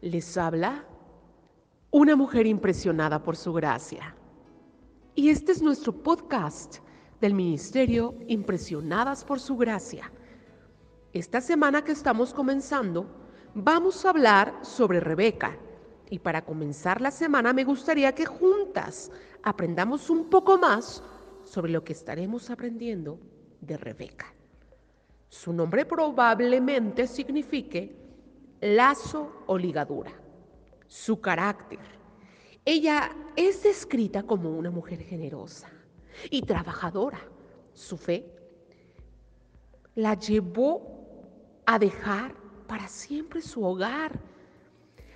Les habla una mujer impresionada por su gracia. Y este es nuestro podcast del Ministerio Impresionadas por su gracia. Esta semana que estamos comenzando, vamos a hablar sobre Rebeca. Y para comenzar la semana me gustaría que juntas aprendamos un poco más sobre lo que estaremos aprendiendo de Rebeca. Su nombre probablemente signifique lazo o ligadura. Su carácter. Ella es descrita como una mujer generosa y trabajadora. Su fe la llevó a dejar para siempre su hogar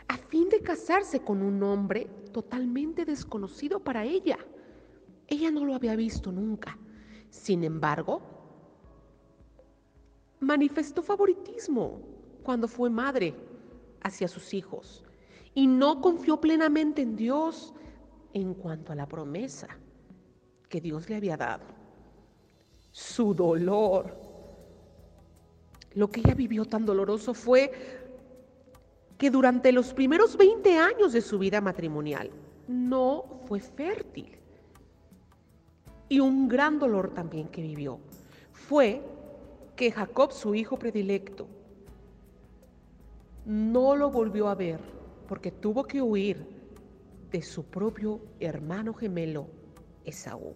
a fin de casarse con un hombre totalmente desconocido para ella. Ella no lo había visto nunca. Sin embargo, manifestó favoritismo cuando fue madre hacia sus hijos y no confió plenamente en Dios en cuanto a la promesa que Dios le había dado. Su dolor, lo que ella vivió tan doloroso fue que durante los primeros 20 años de su vida matrimonial no fue fértil. Y un gran dolor también que vivió fue que Jacob, su hijo predilecto, no lo volvió a ver porque tuvo que huir de su propio hermano gemelo, Esaú.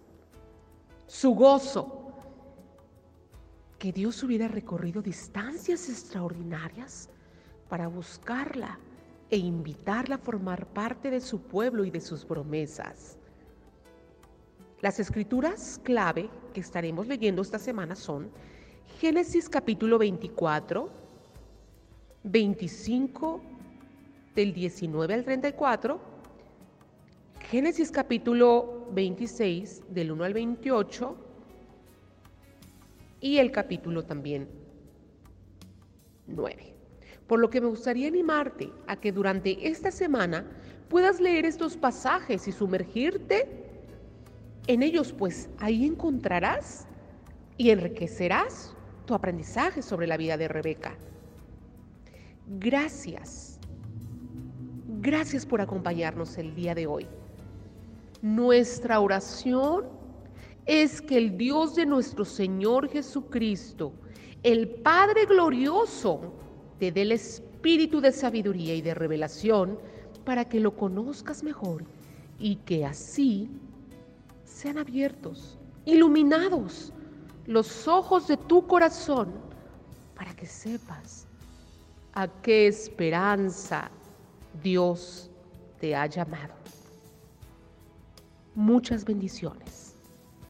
Su gozo, que Dios hubiera recorrido distancias extraordinarias para buscarla e invitarla a formar parte de su pueblo y de sus promesas. Las escrituras clave que estaremos leyendo esta semana son Génesis capítulo 24, 25 del 19 al 34, Génesis capítulo 26 del 1 al 28 y el capítulo también 9. Por lo que me gustaría animarte a que durante esta semana puedas leer estos pasajes y sumergirte en ellos, pues ahí encontrarás y enriquecerás tu aprendizaje sobre la vida de Rebeca. Gracias. Gracias por acompañarnos el día de hoy. Nuestra oración es que el Dios de nuestro Señor Jesucristo, el Padre glorioso, te dé el espíritu de sabiduría y de revelación para que lo conozcas mejor y que así sean abiertos, iluminados los ojos de tu corazón para que sepas a qué esperanza Dios te ha llamado. Muchas bendiciones.